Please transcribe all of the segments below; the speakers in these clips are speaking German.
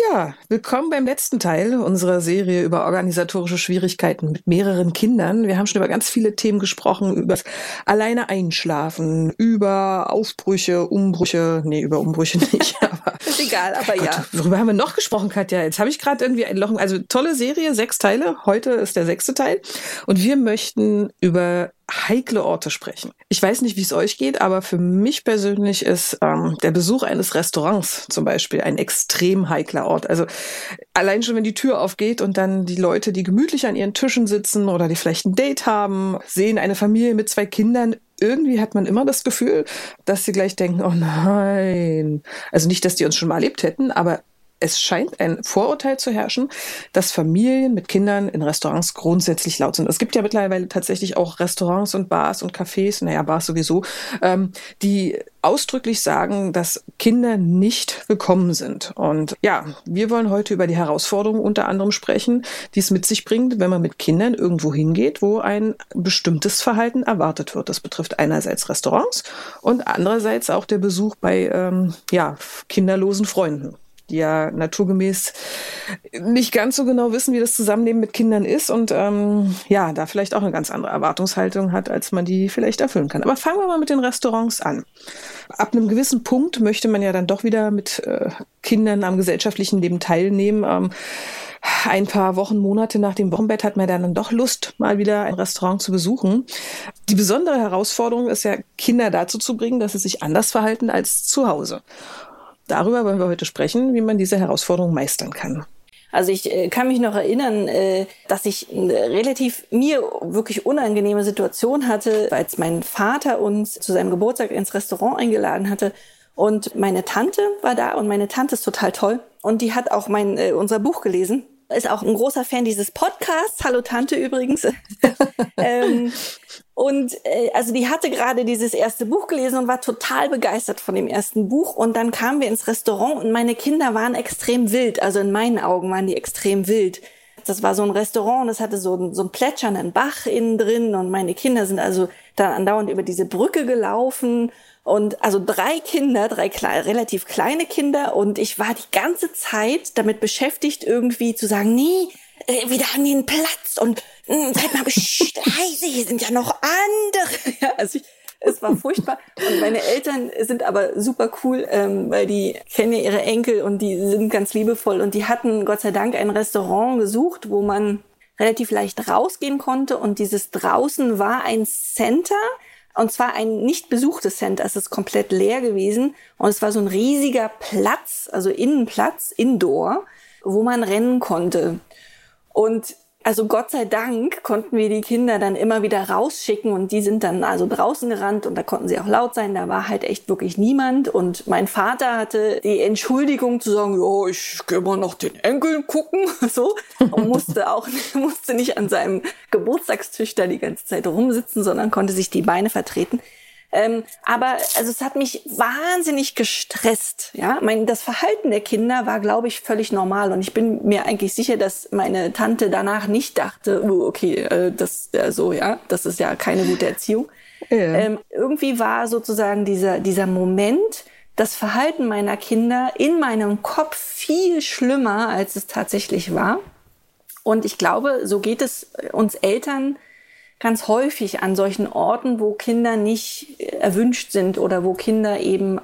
Ja, willkommen beim letzten Teil unserer Serie über organisatorische Schwierigkeiten mit mehreren Kindern. Wir haben schon über ganz viele Themen gesprochen, über alleine einschlafen, über Aufbrüche, Umbrüche, nee, über Umbrüche nicht, aber ist egal, aber Gott, ja. Worüber haben wir noch gesprochen, Katja? Jetzt habe ich gerade irgendwie ein Loch, also tolle Serie, sechs Teile. Heute ist der sechste Teil und wir möchten über heikle Orte sprechen. Ich weiß nicht, wie es euch geht, aber für mich persönlich ist ähm, der Besuch eines Restaurants zum Beispiel ein extrem heikler Ort. Also allein schon, wenn die Tür aufgeht und dann die Leute, die gemütlich an ihren Tischen sitzen oder die vielleicht ein Date haben, sehen eine Familie mit zwei Kindern, irgendwie hat man immer das Gefühl, dass sie gleich denken, oh nein. Also nicht, dass die uns schon mal erlebt hätten, aber es scheint ein Vorurteil zu herrschen, dass Familien mit Kindern in Restaurants grundsätzlich laut sind. Es gibt ja mittlerweile tatsächlich auch Restaurants und Bars und Cafés, naja, Bars sowieso, ähm, die ausdrücklich sagen, dass Kinder nicht willkommen sind. Und ja, wir wollen heute über die Herausforderungen unter anderem sprechen, die es mit sich bringt, wenn man mit Kindern irgendwo hingeht, wo ein bestimmtes Verhalten erwartet wird. Das betrifft einerseits Restaurants und andererseits auch der Besuch bei ähm, ja, kinderlosen Freunden die ja naturgemäß nicht ganz so genau wissen, wie das Zusammenleben mit Kindern ist und ähm, ja, da vielleicht auch eine ganz andere Erwartungshaltung hat, als man die vielleicht erfüllen kann. Aber fangen wir mal mit den Restaurants an. Ab einem gewissen Punkt möchte man ja dann doch wieder mit äh, Kindern am gesellschaftlichen Leben teilnehmen. Ähm, ein paar Wochen, Monate nach dem Wochenbett hat man dann doch Lust, mal wieder ein Restaurant zu besuchen. Die besondere Herausforderung ist ja, Kinder dazu zu bringen, dass sie sich anders verhalten als zu Hause. Darüber wollen wir heute sprechen, wie man diese Herausforderung meistern kann. Also ich äh, kann mich noch erinnern, äh, dass ich eine relativ mir wirklich unangenehme Situation hatte, als mein Vater uns zu seinem Geburtstag ins Restaurant eingeladen hatte. Und meine Tante war da und meine Tante ist total toll. Und die hat auch mein, äh, unser Buch gelesen. Ist auch ein großer Fan dieses Podcasts. Hallo Tante übrigens. ähm, und äh, also die hatte gerade dieses erste Buch gelesen und war total begeistert von dem ersten Buch. Und dann kamen wir ins Restaurant und meine Kinder waren extrem wild. Also in meinen Augen waren die extrem wild. Das war so ein Restaurant, das hatte so, so einen plätschernden Bach innen drin und meine Kinder sind also dann andauernd über diese Brücke gelaufen und also drei Kinder, drei kle relativ kleine Kinder und ich war die ganze Zeit damit beschäftigt irgendwie zu sagen, nee, äh, wieder an den Platz und mh, hm, seid mal leise, hier sind ja noch andere. Ja, also ich, es war furchtbar. Und meine Eltern sind aber super cool, ähm, weil die kennen ja ihre Enkel und die sind ganz liebevoll. Und die hatten Gott sei Dank ein Restaurant gesucht, wo man relativ leicht rausgehen konnte. Und dieses draußen war ein Center. Und zwar ein nicht besuchtes Center. Es ist komplett leer gewesen. Und es war so ein riesiger Platz, also Innenplatz, Indoor, wo man rennen konnte. Und also Gott sei Dank konnten wir die Kinder dann immer wieder rausschicken und die sind dann also draußen gerannt und da konnten sie auch laut sein. Da war halt echt wirklich niemand und mein Vater hatte die Entschuldigung zu sagen, ja, ich gehe mal nach den Enkeln gucken, so und musste auch musste nicht an seinem Geburtstagstisch da die ganze Zeit rumsitzen, sondern konnte sich die Beine vertreten. Ähm, aber also es hat mich wahnsinnig gestresst. Ja, mein das Verhalten der Kinder war, glaube ich, völlig normal und ich bin mir eigentlich sicher, dass meine Tante danach nicht dachte, oh, okay, äh, das äh, so ja, das ist ja keine gute Erziehung. Ja. Ähm, irgendwie war sozusagen dieser dieser Moment, das Verhalten meiner Kinder in meinem Kopf viel schlimmer, als es tatsächlich war. Und ich glaube, so geht es uns Eltern ganz häufig an solchen Orten, wo Kinder nicht erwünscht sind oder wo Kinder eben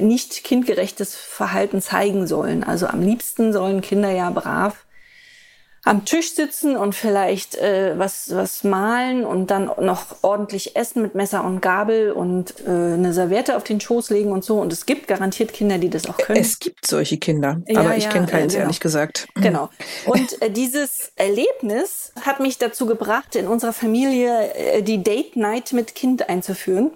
nicht kindgerechtes Verhalten zeigen sollen. Also am liebsten sollen Kinder ja brav am Tisch sitzen und vielleicht äh, was, was malen und dann noch ordentlich essen mit Messer und Gabel und äh, eine Serviette auf den Schoß legen und so. Und es gibt garantiert Kinder, die das auch können. Es gibt solche Kinder, ja, aber ich ja, kenne keins, genau. ehrlich gesagt. Genau. Und äh, dieses Erlebnis hat mich dazu gebracht, in unserer Familie äh, die Date Night mit Kind einzuführen.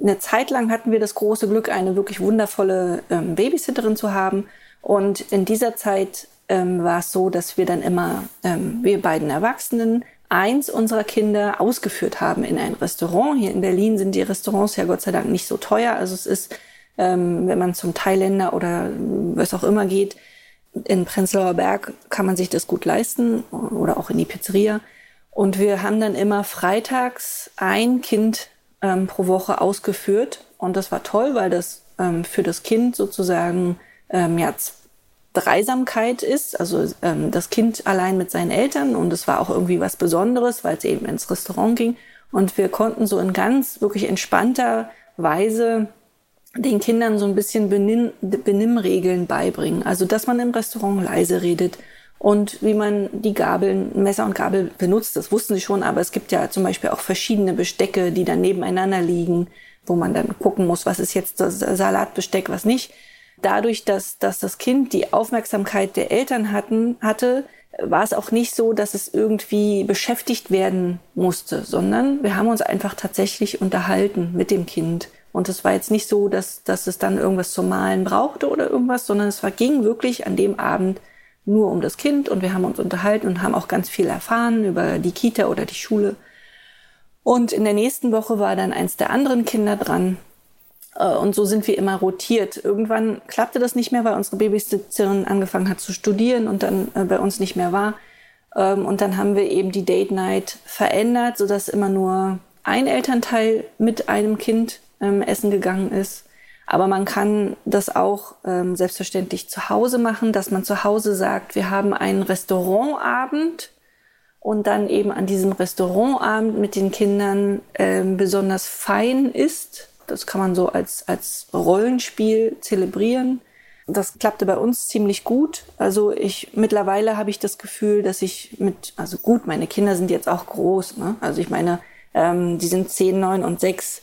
Eine Zeit lang hatten wir das große Glück, eine wirklich wundervolle ähm, Babysitterin zu haben. Und in dieser Zeit ähm, war es so, dass wir dann immer, ähm, wir beiden Erwachsenen, eins unserer Kinder ausgeführt haben in ein Restaurant. Hier in Berlin sind die Restaurants ja Gott sei Dank nicht so teuer. Also es ist ähm, wenn man zum Thailänder oder was auch immer geht. In Prenzlauer Berg kann man sich das gut leisten oder auch in die Pizzeria. Und wir haben dann immer freitags ein Kind ähm, pro Woche ausgeführt. Und das war toll, weil das ähm, für das Kind sozusagen ähm, ja, Dreisamkeit ist, also ähm, das Kind allein mit seinen Eltern und es war auch irgendwie was Besonderes, weil es eben ins Restaurant ging. Und wir konnten so in ganz wirklich entspannter Weise den Kindern so ein bisschen Benimm Benimmregeln beibringen, also dass man im Restaurant leise redet und wie man die Gabeln, Messer und Gabel benutzt, das wussten sie schon, aber es gibt ja zum Beispiel auch verschiedene Bestecke, die dann nebeneinander liegen, wo man dann gucken muss, was ist jetzt das Salatbesteck, was nicht dadurch, dass, dass das Kind die Aufmerksamkeit der Eltern hatten, hatte, war es auch nicht so, dass es irgendwie beschäftigt werden musste, sondern wir haben uns einfach tatsächlich unterhalten mit dem Kind. Und es war jetzt nicht so, dass, dass es dann irgendwas zum Malen brauchte oder irgendwas, sondern es war, ging wirklich an dem Abend nur um das Kind und wir haben uns unterhalten und haben auch ganz viel erfahren über die Kita oder die Schule. Und in der nächsten Woche war dann eins der anderen Kinder dran und so sind wir immer rotiert. Irgendwann klappte das nicht mehr, weil unsere Babysitterin angefangen hat zu studieren und dann äh, bei uns nicht mehr war. Ähm, und dann haben wir eben die Date Night verändert, sodass immer nur ein Elternteil mit einem Kind ähm, essen gegangen ist. Aber man kann das auch ähm, selbstverständlich zu Hause machen, dass man zu Hause sagt, wir haben einen Restaurantabend und dann eben an diesem Restaurantabend mit den Kindern ähm, besonders fein ist das kann man so als, als Rollenspiel zelebrieren. Das klappte bei uns ziemlich gut. Also ich mittlerweile habe ich das Gefühl, dass ich mit, also gut, meine Kinder sind jetzt auch groß. Ne? Also ich meine, ähm, die sind zehn, neun und sechs.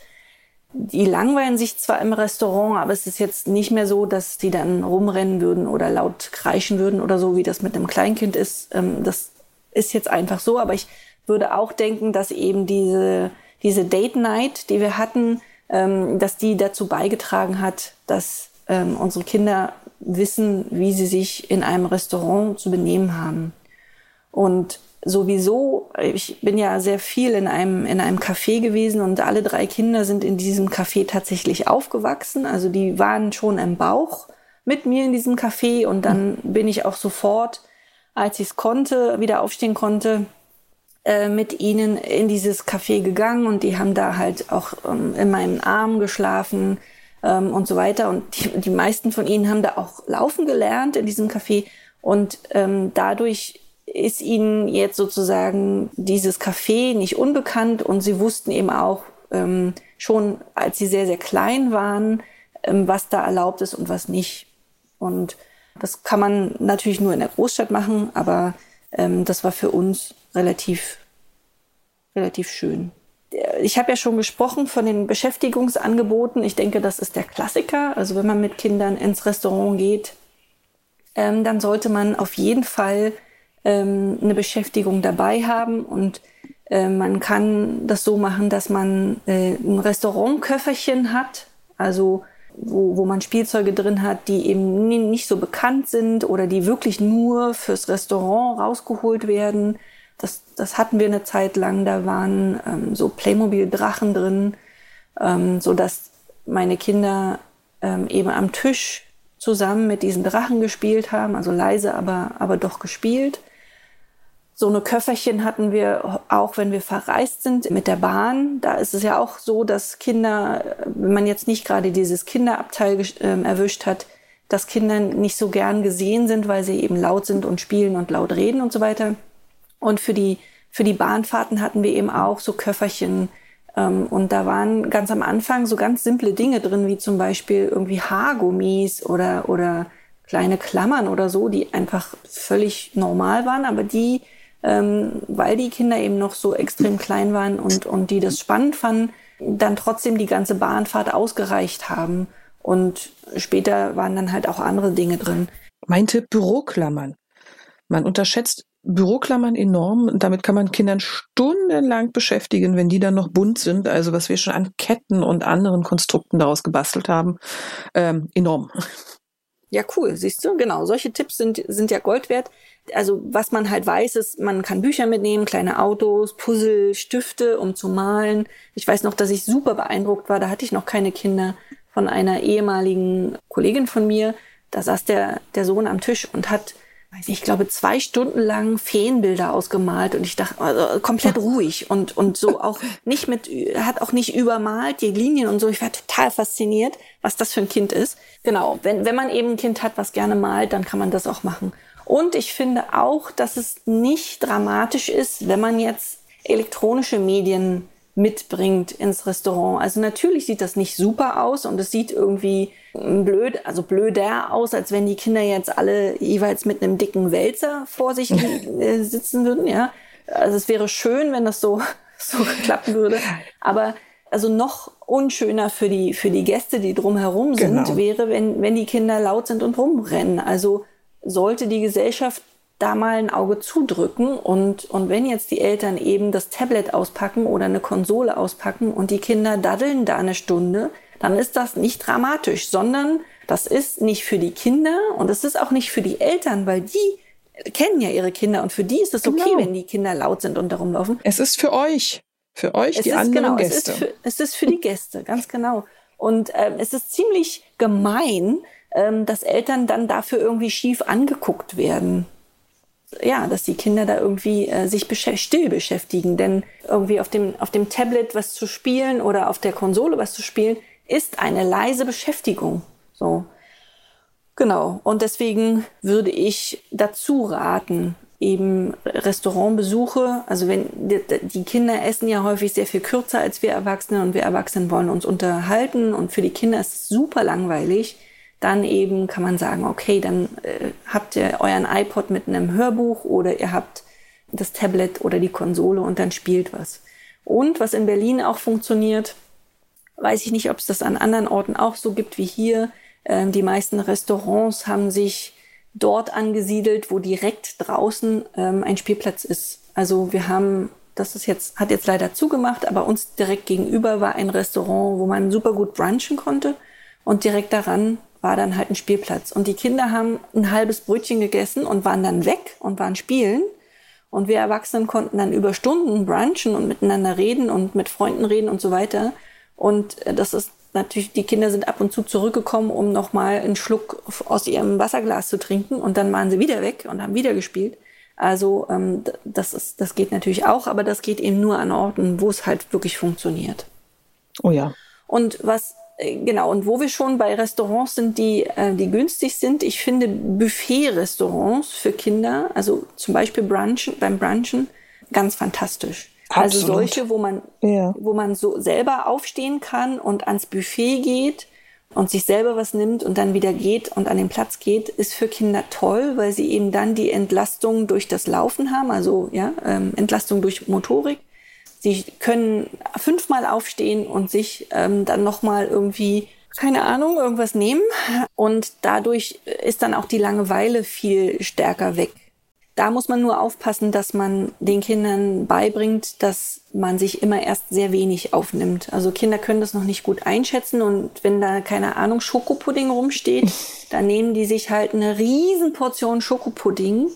Die langweilen sich zwar im Restaurant, aber es ist jetzt nicht mehr so, dass die dann rumrennen würden oder laut kreischen würden oder so, wie das mit einem Kleinkind ist. Ähm, das ist jetzt einfach so. Aber ich würde auch denken, dass eben diese, diese Date Night, die wir hatten, ähm, dass die dazu beigetragen hat, dass ähm, unsere Kinder wissen, wie sie sich in einem Restaurant zu benehmen haben. Und sowieso, ich bin ja sehr viel in einem, in einem Café gewesen und alle drei Kinder sind in diesem Café tatsächlich aufgewachsen. Also die waren schon im Bauch mit mir in diesem Café und dann bin ich auch sofort, als ich es konnte, wieder aufstehen konnte, äh, mit ihnen in dieses Café gegangen und die haben da halt auch ähm, in meinem Arm geschlafen ähm, und so weiter. Und die, die meisten von ihnen haben da auch laufen gelernt in diesem Café und ähm, dadurch ist ihnen jetzt sozusagen dieses Café nicht unbekannt und sie wussten eben auch ähm, schon, als sie sehr, sehr klein waren, ähm, was da erlaubt ist und was nicht. Und das kann man natürlich nur in der Großstadt machen, aber ähm, das war für uns relativ, relativ schön. Ich habe ja schon gesprochen von den Beschäftigungsangeboten. Ich denke, das ist der Klassiker. Also wenn man mit Kindern ins Restaurant geht, ähm, dann sollte man auf jeden Fall ähm, eine Beschäftigung dabei haben und äh, man kann das so machen, dass man äh, ein Restaurantköfferchen hat, also wo, wo man Spielzeuge drin hat, die eben nicht so bekannt sind oder die wirklich nur fürs Restaurant rausgeholt werden. Das, das hatten wir eine Zeit lang. Da waren ähm, so Playmobil-Drachen drin, ähm, so dass meine Kinder ähm, eben am Tisch zusammen mit diesen Drachen gespielt haben, also leise, aber, aber doch gespielt. So eine Köfferchen hatten wir auch, wenn wir verreist sind mit der Bahn. Da ist es ja auch so, dass Kinder, wenn man jetzt nicht gerade dieses Kinderabteil äh, erwischt hat, dass Kinder nicht so gern gesehen sind, weil sie eben laut sind und spielen und laut reden und so weiter. Und für die, für die Bahnfahrten hatten wir eben auch so Köfferchen. Ähm, und da waren ganz am Anfang so ganz simple Dinge drin, wie zum Beispiel irgendwie Haargummis oder, oder kleine Klammern oder so, die einfach völlig normal waren, aber die ähm, weil die Kinder eben noch so extrem klein waren und, und die das spannend fanden, dann trotzdem die ganze Bahnfahrt ausgereicht haben. Und später waren dann halt auch andere Dinge drin. Mein Tipp, Büroklammern. Man unterschätzt Büroklammern enorm. Damit kann man Kindern stundenlang beschäftigen, wenn die dann noch bunt sind. Also was wir schon an Ketten und anderen Konstrukten daraus gebastelt haben. Ähm, enorm. Ja, cool, siehst du, genau. Solche Tipps sind, sind ja Gold wert also was man halt weiß, ist, man kann Bücher mitnehmen, kleine Autos, Puzzle, Stifte, um zu malen. Ich weiß noch, dass ich super beeindruckt war, da hatte ich noch keine Kinder, von einer ehemaligen Kollegin von mir. Da saß der, der Sohn am Tisch und hat weiß ich glaube, zwei Stunden lang Feenbilder ausgemalt und ich dachte, also komplett ruhig und, und so auch nicht mit, hat auch nicht übermalt, die Linien und so. Ich war total fasziniert, was das für ein Kind ist. Genau. Wenn, wenn man eben ein Kind hat, was gerne malt, dann kann man das auch machen. Und ich finde auch, dass es nicht dramatisch ist, wenn man jetzt elektronische Medien mitbringt ins Restaurant. Also natürlich sieht das nicht super aus und es sieht irgendwie blöd, also blöder aus, als wenn die Kinder jetzt alle jeweils mit einem dicken Wälzer vor sich äh, sitzen würden, ja. Also es wäre schön, wenn das so, so klappen würde. Aber also noch unschöner für die, für die Gäste, die drumherum sind, genau. wäre, wenn, wenn die Kinder laut sind und rumrennen. Also sollte die Gesellschaft da mal ein Auge zudrücken und, und wenn jetzt die Eltern eben das Tablet auspacken oder eine Konsole auspacken und die Kinder daddeln da eine Stunde, dann ist das nicht dramatisch, sondern das ist nicht für die Kinder und es ist auch nicht für die Eltern, weil die kennen ja ihre Kinder und für die ist es okay, genau. wenn die Kinder laut sind und darum laufen. Es ist für euch, für euch, es die anderen genau, Gäste. Es ist, für, es ist für die Gäste, ganz genau. Und ähm, es ist ziemlich gemein, dass Eltern dann dafür irgendwie schief angeguckt werden ja, dass die Kinder da irgendwie äh, sich besch still beschäftigen. Denn irgendwie auf dem, auf dem Tablet was zu spielen oder auf der Konsole was zu spielen, ist eine leise Beschäftigung. So. Genau. Und deswegen würde ich dazu raten, eben Restaurantbesuche, also wenn die, die Kinder essen ja häufig sehr viel kürzer als wir Erwachsene und wir Erwachsenen wollen uns unterhalten und für die Kinder ist es super langweilig dann eben kann man sagen, okay, dann äh, habt ihr euren iPod mit einem Hörbuch oder ihr habt das Tablet oder die Konsole und dann spielt was. Und was in Berlin auch funktioniert, weiß ich nicht, ob es das an anderen Orten auch so gibt wie hier. Ähm, die meisten Restaurants haben sich dort angesiedelt, wo direkt draußen ähm, ein Spielplatz ist. Also wir haben, das ist jetzt, hat jetzt leider zugemacht, aber uns direkt gegenüber war ein Restaurant, wo man super gut brunchen konnte. Und direkt daran war dann halt ein Spielplatz. Und die Kinder haben ein halbes Brötchen gegessen und waren dann weg und waren spielen. Und wir Erwachsenen konnten dann über Stunden brunchen und miteinander reden und mit Freunden reden und so weiter. Und äh, das ist natürlich, die Kinder sind ab und zu zurückgekommen, um nochmal einen Schluck aus ihrem Wasserglas zu trinken. Und dann waren sie wieder weg und haben wieder gespielt. Also ähm, das, ist, das geht natürlich auch, aber das geht eben nur an Orten, wo es halt wirklich funktioniert. Oh ja. Und was genau, und wo wir schon bei Restaurants sind, die, äh, die günstig sind, ich finde Buffet-Restaurants für Kinder, also zum Beispiel Brunchen, beim Brunchen, ganz fantastisch. Also Absolut. Also solche, wo man, ja. wo man so selber aufstehen kann und ans Buffet geht und sich selber was nimmt und dann wieder geht und an den Platz geht, ist für Kinder toll, weil sie eben dann die Entlastung durch das Laufen haben, also ja, ähm, Entlastung durch Motorik Sie können fünfmal aufstehen und sich ähm, dann nochmal irgendwie, keine Ahnung, irgendwas nehmen. Und dadurch ist dann auch die Langeweile viel stärker weg. Da muss man nur aufpassen, dass man den Kindern beibringt, dass man sich immer erst sehr wenig aufnimmt. Also Kinder können das noch nicht gut einschätzen und wenn da keine Ahnung Schokopudding rumsteht, dann nehmen die sich halt eine riesen Portion Schokopudding,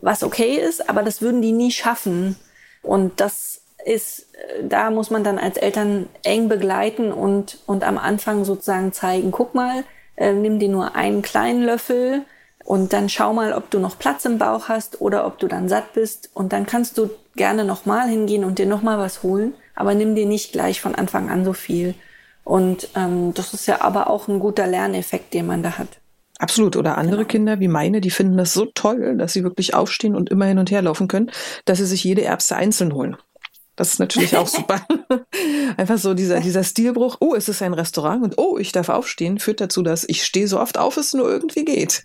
was okay ist, aber das würden die nie schaffen. Und das ist, äh, da muss man dann als Eltern eng begleiten und, und am Anfang sozusagen zeigen, guck mal, äh, nimm dir nur einen kleinen Löffel und dann schau mal, ob du noch Platz im Bauch hast oder ob du dann satt bist und dann kannst du gerne nochmal hingehen und dir nochmal was holen, aber nimm dir nicht gleich von Anfang an so viel. Und ähm, das ist ja aber auch ein guter Lerneffekt, den man da hat. Absolut. Oder andere genau. Kinder wie meine, die finden das so toll, dass sie wirklich aufstehen und immer hin und her laufen können, dass sie sich jede Erbse einzeln holen. Das ist natürlich auch super. Einfach so dieser, dieser Stilbruch, oh, es ist ein Restaurant und oh, ich darf aufstehen, führt dazu, dass ich stehe so oft auf, es nur irgendwie geht.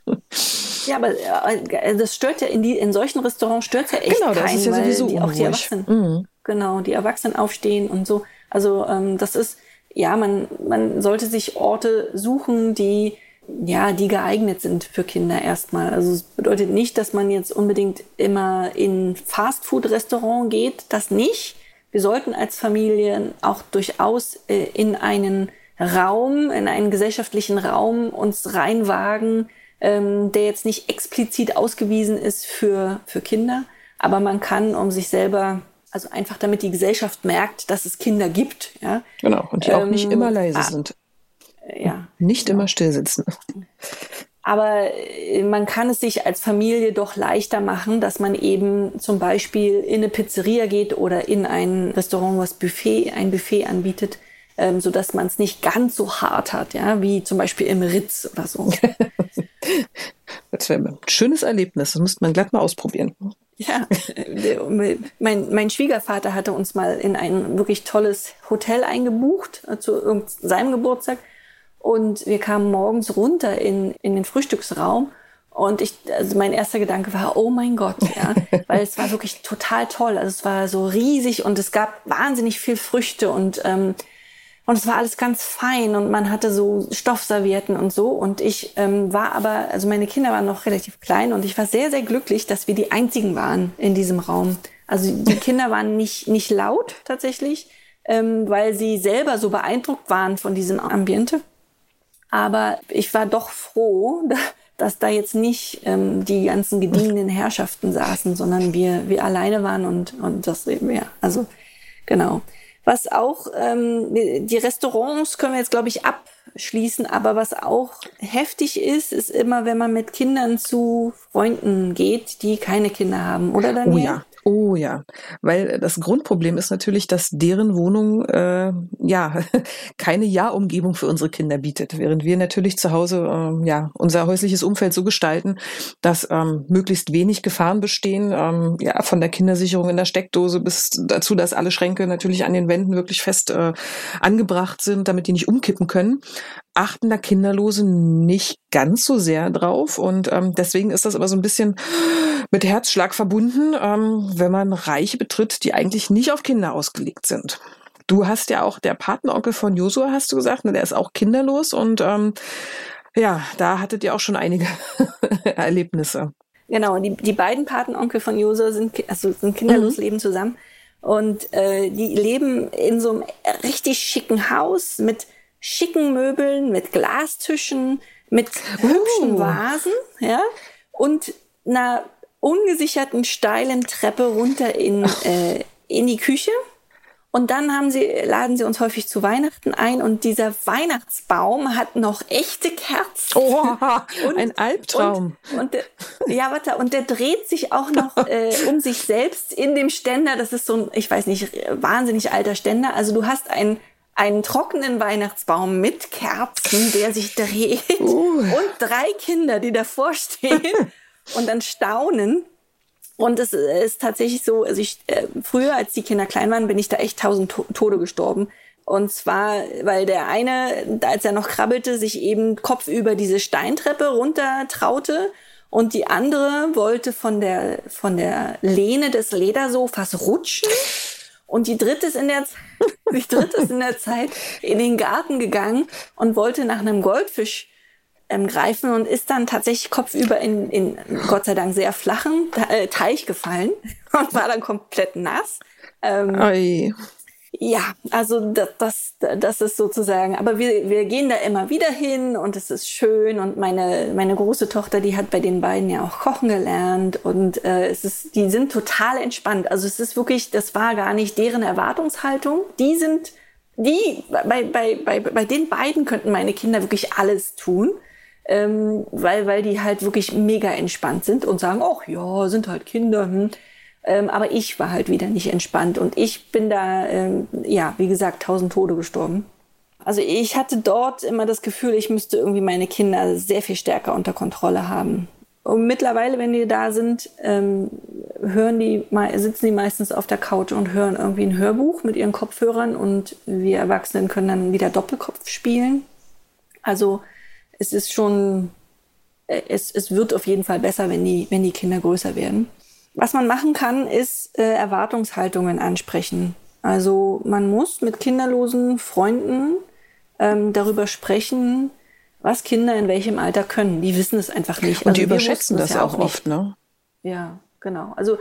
Ja, aber äh, das stört ja in, die, in solchen Restaurants stört ja echt Genau, das keinen, ist ja sowieso die, auch die Erwachsenen, mhm. Genau, die Erwachsenen aufstehen und so. Also ähm, das ist, ja, man, man sollte sich Orte suchen, die ja, die geeignet sind für Kinder erstmal. Also es bedeutet nicht, dass man jetzt unbedingt immer in Fastfood-Restaurant geht, das nicht. Wir sollten als Familien auch durchaus äh, in einen Raum, in einen gesellschaftlichen Raum uns reinwagen, ähm, der jetzt nicht explizit ausgewiesen ist für, für Kinder. Aber man kann, um sich selber, also einfach damit die Gesellschaft merkt, dass es Kinder gibt. Ja, genau, und die ähm, auch nicht immer leise ah, sind. ja. Nicht immer stillsitzen. Aber äh, man kann es sich als Familie doch leichter machen, dass man eben zum Beispiel in eine Pizzeria geht oder in ein Restaurant, was Buffet, ein Buffet anbietet, ähm, so dass man es nicht ganz so hart hat, ja, wie zum Beispiel im Ritz oder so. das wäre ein schönes Erlebnis. Das müsste man glatt mal ausprobieren. Ja, mein, mein Schwiegervater hatte uns mal in ein wirklich tolles Hotel eingebucht äh, zu seinem Geburtstag. Und wir kamen morgens runter in, in den Frühstücksraum. Und ich, also mein erster Gedanke war, oh mein Gott, ja, weil es war wirklich total toll. Also es war so riesig und es gab wahnsinnig viel Früchte und ähm, und es war alles ganz fein und man hatte so Stoffservietten und so. Und ich ähm, war aber, also meine Kinder waren noch relativ klein und ich war sehr, sehr glücklich, dass wir die einzigen waren in diesem Raum. Also die Kinder waren nicht, nicht laut tatsächlich, ähm, weil sie selber so beeindruckt waren von diesem Ambiente. Aber ich war doch froh, dass da jetzt nicht ähm, die ganzen gediegenen Herrschaften saßen, sondern wir, wir alleine waren und, und das eben, ja, also genau. Was auch, ähm, die Restaurants können wir jetzt, glaube ich, abschließen, aber was auch heftig ist, ist immer, wenn man mit Kindern zu Freunden geht, die keine Kinder haben, oder Daniel? Oh ja. Oh ja, weil das Grundproblem ist natürlich, dass deren Wohnung äh, ja keine Ja-Umgebung für unsere Kinder bietet, während wir natürlich zu Hause äh, ja unser häusliches Umfeld so gestalten, dass ähm, möglichst wenig Gefahren bestehen, ähm, ja von der Kindersicherung in der Steckdose bis dazu, dass alle Schränke natürlich an den Wänden wirklich fest äh, angebracht sind, damit die nicht umkippen können achten da Kinderlose nicht ganz so sehr drauf. Und ähm, deswegen ist das aber so ein bisschen mit Herzschlag verbunden, ähm, wenn man Reiche betritt, die eigentlich nicht auf Kinder ausgelegt sind. Du hast ja auch der Patenonkel von Josua, hast du gesagt, ne, der ist auch kinderlos und ähm, ja, da hattet ihr auch schon einige Erlebnisse. Genau, die, die beiden Patenonkel von Josua sind, also sind kinderlos, mhm. leben zusammen. Und äh, die leben in so einem richtig schicken Haus mit schicken Möbeln, mit Glastischen, mit uh. hübschen Vasen, ja, und einer ungesicherten steilen Treppe runter in, äh, in die Küche. Und dann haben sie, laden sie uns häufig zu Weihnachten ein und dieser Weihnachtsbaum hat noch echte Kerzen. Oh, und, ein Albtraum. Und, und der, ja, warte, und der dreht sich auch noch äh, um sich selbst in dem Ständer. Das ist so ein, ich weiß nicht, wahnsinnig alter Ständer. Also du hast ein einen trockenen Weihnachtsbaum mit Kerzen, der sich dreht uh. und drei Kinder, die davor stehen und dann staunen. Und es ist tatsächlich so, also ich, äh, früher, als die Kinder klein waren, bin ich da echt tausend to Tode gestorben. Und zwar, weil der eine, als er noch krabbelte, sich eben kopfüber diese Steintreppe runter traute und die andere wollte von der, von der Lehne des Ledersofas rutschen und die dritte ist in der, die dritte ist in der Zeit in den Garten gegangen und wollte nach einem Goldfisch ähm, greifen und ist dann tatsächlich kopfüber in, in Gott sei Dank sehr flachen äh, Teich gefallen und war dann komplett nass. Ähm, ja, also das, das, das ist sozusagen, aber wir, wir gehen da immer wieder hin und es ist schön und meine, meine große Tochter, die hat bei den beiden ja auch kochen gelernt und äh, es ist, die sind total entspannt. Also es ist wirklich, das war gar nicht deren Erwartungshaltung. Die sind, die, bei, bei, bei, bei den beiden könnten meine Kinder wirklich alles tun. Ähm, weil, weil die halt wirklich mega entspannt sind und sagen, ach ja, sind halt Kinder. Hm. Ähm, aber ich war halt wieder nicht entspannt und ich bin da, ähm, ja, wie gesagt, tausend Tode gestorben. Also ich hatte dort immer das Gefühl, ich müsste irgendwie meine Kinder sehr viel stärker unter Kontrolle haben. Und mittlerweile, wenn die da sind, ähm, hören die, sitzen die meistens auf der Couch und hören irgendwie ein Hörbuch mit ihren Kopfhörern und wir Erwachsenen können dann wieder Doppelkopf spielen. Also es ist schon, äh, es, es wird auf jeden Fall besser, wenn die, wenn die Kinder größer werden. Was man machen kann, ist äh, Erwartungshaltungen ansprechen. Also man muss mit kinderlosen Freunden ähm, darüber sprechen, was Kinder in welchem Alter können. Die wissen es einfach nicht. Und also die überschätzen das ja auch oft, ne? Ja, genau. Also,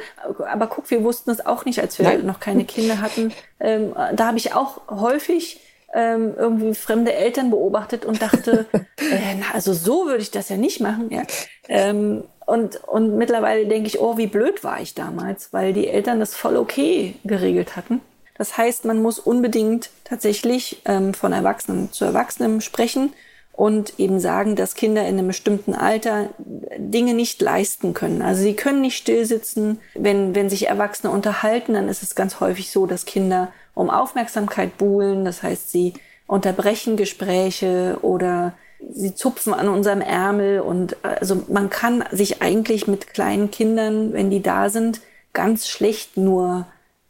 aber guck, wir wussten es auch nicht, als wir Nein. noch keine Kinder hatten. Ähm, da habe ich auch häufig ähm, irgendwie fremde Eltern beobachtet und dachte, äh, na, also so würde ich das ja nicht machen. Ja. Ähm, und, und mittlerweile denke ich, oh, wie blöd war ich damals, weil die Eltern das voll okay geregelt hatten. Das heißt, man muss unbedingt tatsächlich ähm, von Erwachsenen zu Erwachsenen sprechen und eben sagen, dass Kinder in einem bestimmten Alter Dinge nicht leisten können. Also sie können nicht stillsitzen. Wenn, wenn sich Erwachsene unterhalten, dann ist es ganz häufig so, dass Kinder um Aufmerksamkeit buhlen. Das heißt, sie unterbrechen Gespräche oder sie zupfen an unserem Ärmel. Und also man kann sich eigentlich mit kleinen Kindern, wenn die da sind, ganz schlecht nur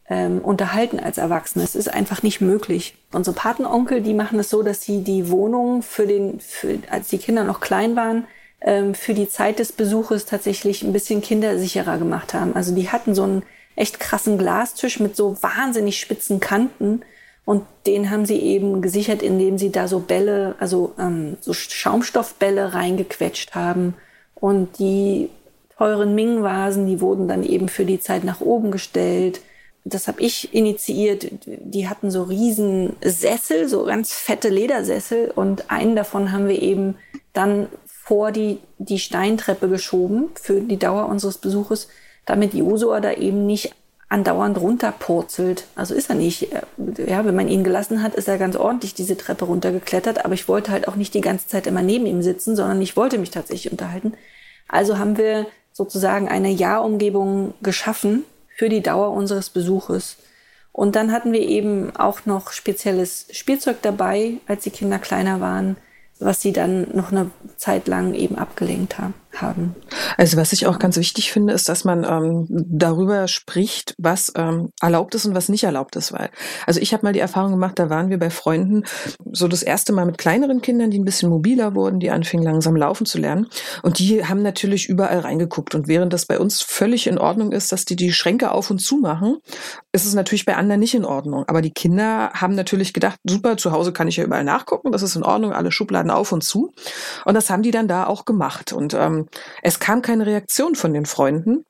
ähm, unterhalten als Erwachsene. Es ist einfach nicht möglich. Unsere Patenonkel, die machen es so, dass sie die Wohnung für den, für, als die Kinder noch klein waren, ähm, für die Zeit des Besuches tatsächlich ein bisschen kindersicherer gemacht haben. Also die hatten so einen echt krassen Glastisch mit so wahnsinnig spitzen Kanten. Und den haben sie eben gesichert, indem sie da so Bälle, also ähm, so Schaumstoffbälle reingequetscht haben. Und die teuren Ming-Vasen, die wurden dann eben für die Zeit nach oben gestellt das habe ich initiiert. Die hatten so riesen Sessel, so ganz fette Ledersessel und einen davon haben wir eben dann vor die, die Steintreppe geschoben für die Dauer unseres Besuches, damit Josua da eben nicht andauernd runterpurzelt. Also ist er nicht. Ja, wenn man ihn gelassen hat, ist er ganz ordentlich diese Treppe runtergeklettert. Aber ich wollte halt auch nicht die ganze Zeit immer neben ihm sitzen, sondern ich wollte mich tatsächlich unterhalten. Also haben wir sozusagen eine Ja-Umgebung geschaffen, für die Dauer unseres Besuches. Und dann hatten wir eben auch noch spezielles Spielzeug dabei, als die Kinder kleiner waren, was sie dann noch eine Zeit lang eben abgelenkt haben haben. Also was ich auch ganz wichtig finde, ist, dass man ähm, darüber spricht, was ähm, erlaubt ist und was nicht erlaubt ist. Weil, also ich habe mal die Erfahrung gemacht, da waren wir bei Freunden so das erste Mal mit kleineren Kindern, die ein bisschen mobiler wurden, die anfingen langsam laufen zu lernen. Und die haben natürlich überall reingeguckt. Und während das bei uns völlig in Ordnung ist, dass die die Schränke auf und zu machen, ist es natürlich bei anderen nicht in Ordnung. Aber die Kinder haben natürlich gedacht, super, zu Hause kann ich ja überall nachgucken, das ist in Ordnung, alle Schubladen auf und zu. Und das haben die dann da auch gemacht. Und ähm, es kam keine Reaktion von den Freunden.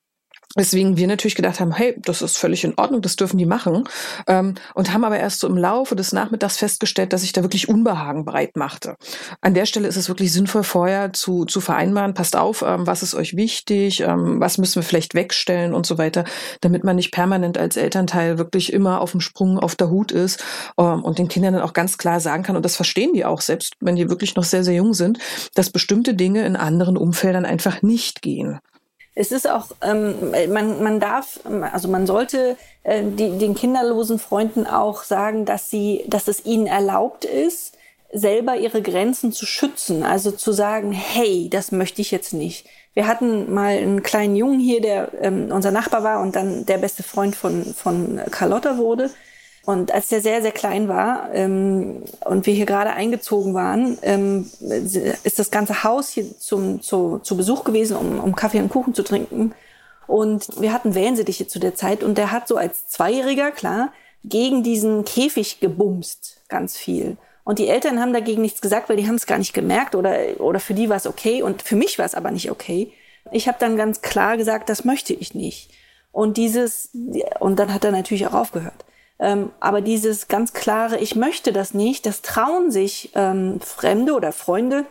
Deswegen wir natürlich gedacht haben, hey, das ist völlig in Ordnung, das dürfen die machen. Ähm, und haben aber erst so im Laufe des Nachmittags festgestellt, dass sich da wirklich Unbehagen breit machte. An der Stelle ist es wirklich sinnvoll, vorher zu, zu vereinbaren, passt auf, ähm, was ist euch wichtig, ähm, was müssen wir vielleicht wegstellen und so weiter, damit man nicht permanent als Elternteil wirklich immer auf dem Sprung auf der Hut ist ähm, und den Kindern dann auch ganz klar sagen kann, und das verstehen die auch, selbst wenn die wirklich noch sehr, sehr jung sind, dass bestimmte Dinge in anderen Umfeldern einfach nicht gehen. Es ist auch, ähm, man, man darf, also man sollte äh, die, den kinderlosen Freunden auch sagen, dass sie, dass es ihnen erlaubt ist, selber ihre Grenzen zu schützen. Also zu sagen, hey, das möchte ich jetzt nicht. Wir hatten mal einen kleinen Jungen hier, der ähm, unser Nachbar war und dann der beste Freund von, von Carlotta wurde. Und als der sehr, sehr klein war ähm, und wir hier gerade eingezogen waren, ähm, ist das ganze Haus hier zum, zu, zu Besuch gewesen, um, um Kaffee und Kuchen zu trinken. Und wir hatten Wellensittiche zu der Zeit und der hat so als Zweijähriger, klar, gegen diesen Käfig gebumst, ganz viel. Und die Eltern haben dagegen nichts gesagt, weil die haben es gar nicht gemerkt oder, oder für die war es okay und für mich war es aber nicht okay. Ich habe dann ganz klar gesagt, das möchte ich nicht. Und dieses, und dann hat er natürlich auch aufgehört. Ähm, aber dieses ganz klare, ich möchte das nicht, das trauen sich ähm, Fremde oder Freunde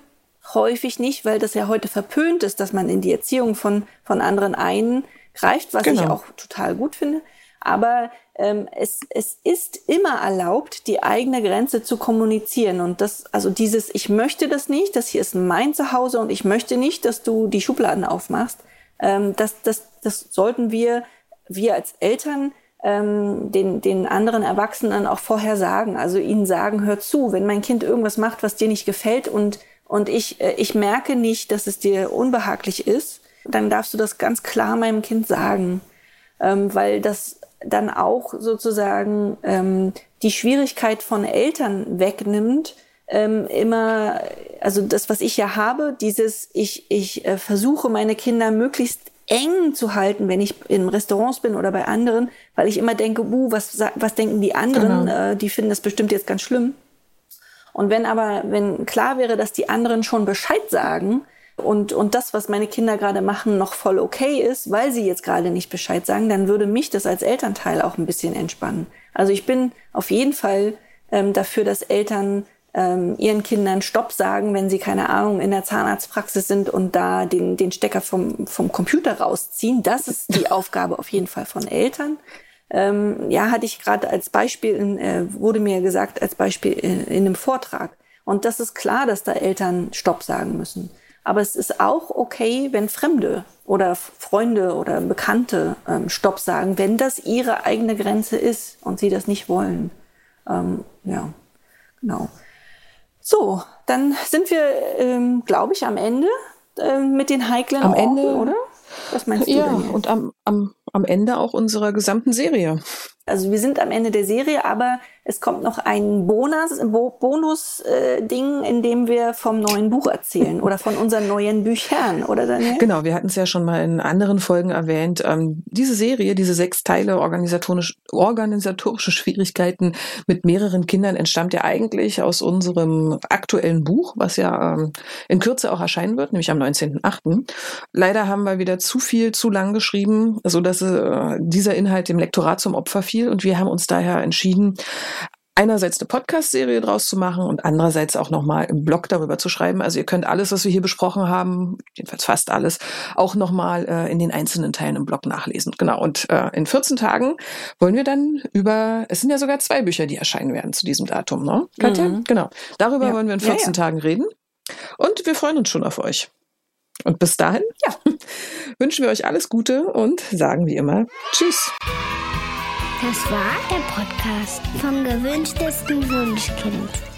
häufig nicht, weil das ja heute verpönt ist, dass man in die Erziehung von, von anderen eingreift, was genau. ich auch total gut finde. Aber ähm, es, es ist immer erlaubt, die eigene Grenze zu kommunizieren. Und das, also dieses, ich möchte das nicht, das hier ist mein Zuhause und ich möchte nicht, dass du die Schubladen aufmachst. Ähm, das, das, das sollten wir, wir als Eltern ähm, den, den anderen Erwachsenen auch vorher sagen. Also ihnen sagen, hör zu, wenn mein Kind irgendwas macht, was dir nicht gefällt und, und ich, äh, ich merke nicht, dass es dir unbehaglich ist, dann darfst du das ganz klar meinem Kind sagen. Ähm, weil das dann auch sozusagen ähm, die Schwierigkeit von Eltern wegnimmt, ähm, immer, also das, was ich ja habe, dieses, ich, ich äh, versuche meine Kinder möglichst eng zu halten, wenn ich in Restaurants bin oder bei anderen, weil ich immer denke, uh, was, was denken die anderen? Genau. Äh, die finden das bestimmt jetzt ganz schlimm. Und wenn aber, wenn klar wäre, dass die anderen schon Bescheid sagen und, und das, was meine Kinder gerade machen, noch voll okay ist, weil sie jetzt gerade nicht Bescheid sagen, dann würde mich das als Elternteil auch ein bisschen entspannen. Also ich bin auf jeden Fall ähm, dafür, dass Eltern ähm, ihren Kindern Stopp sagen, wenn sie, keine Ahnung, in der Zahnarztpraxis sind und da den, den Stecker vom, vom Computer rausziehen. Das ist die Aufgabe auf jeden Fall von Eltern. ähm, ja, hatte ich gerade als Beispiel, in, äh, wurde mir gesagt, als Beispiel in, in einem Vortrag. Und das ist klar, dass da Eltern Stopp sagen müssen. Aber es ist auch okay, wenn Fremde oder Freunde oder Bekannte ähm, Stopp sagen, wenn das ihre eigene Grenze ist und sie das nicht wollen. Ähm, ja, genau. So, dann sind wir, ähm, glaube ich, am Ende äh, mit den heiklen am Orten, Ende, oder? Was meinst du? Ja, und am, am, am Ende auch unserer gesamten Serie. Also wir sind am Ende der Serie, aber es kommt noch ein Bonus, Bonus-Ding, äh, in dem wir vom neuen Buch erzählen oder von unseren neuen Büchern, oder Daniel? Genau, wir hatten es ja schon mal in anderen Folgen erwähnt. Ähm, diese Serie, diese sechs Teile organisatorisch, organisatorische Schwierigkeiten mit mehreren Kindern entstammt ja eigentlich aus unserem aktuellen Buch, was ja ähm, in Kürze auch erscheinen wird, nämlich am 19.8. Leider haben wir wieder zu viel, zu lang geschrieben, so dass äh, dieser Inhalt dem Lektorat zum Opfer fiel und wir haben uns daher entschieden, einerseits eine Podcast-Serie draus zu machen und andererseits auch nochmal im Blog darüber zu schreiben. Also ihr könnt alles, was wir hier besprochen haben, jedenfalls fast alles, auch nochmal äh, in den einzelnen Teilen im Blog nachlesen. Genau. Und äh, in 14 Tagen wollen wir dann über, es sind ja sogar zwei Bücher, die erscheinen werden zu diesem Datum, ne? Katja? Mhm. Genau. Darüber ja. wollen wir in 14 ja, ja. Tagen reden. Und wir freuen uns schon auf euch. Und bis dahin ja. wünschen wir euch alles Gute und sagen wie immer Tschüss. Das war der Podcast vom gewünschtesten Wunschkind.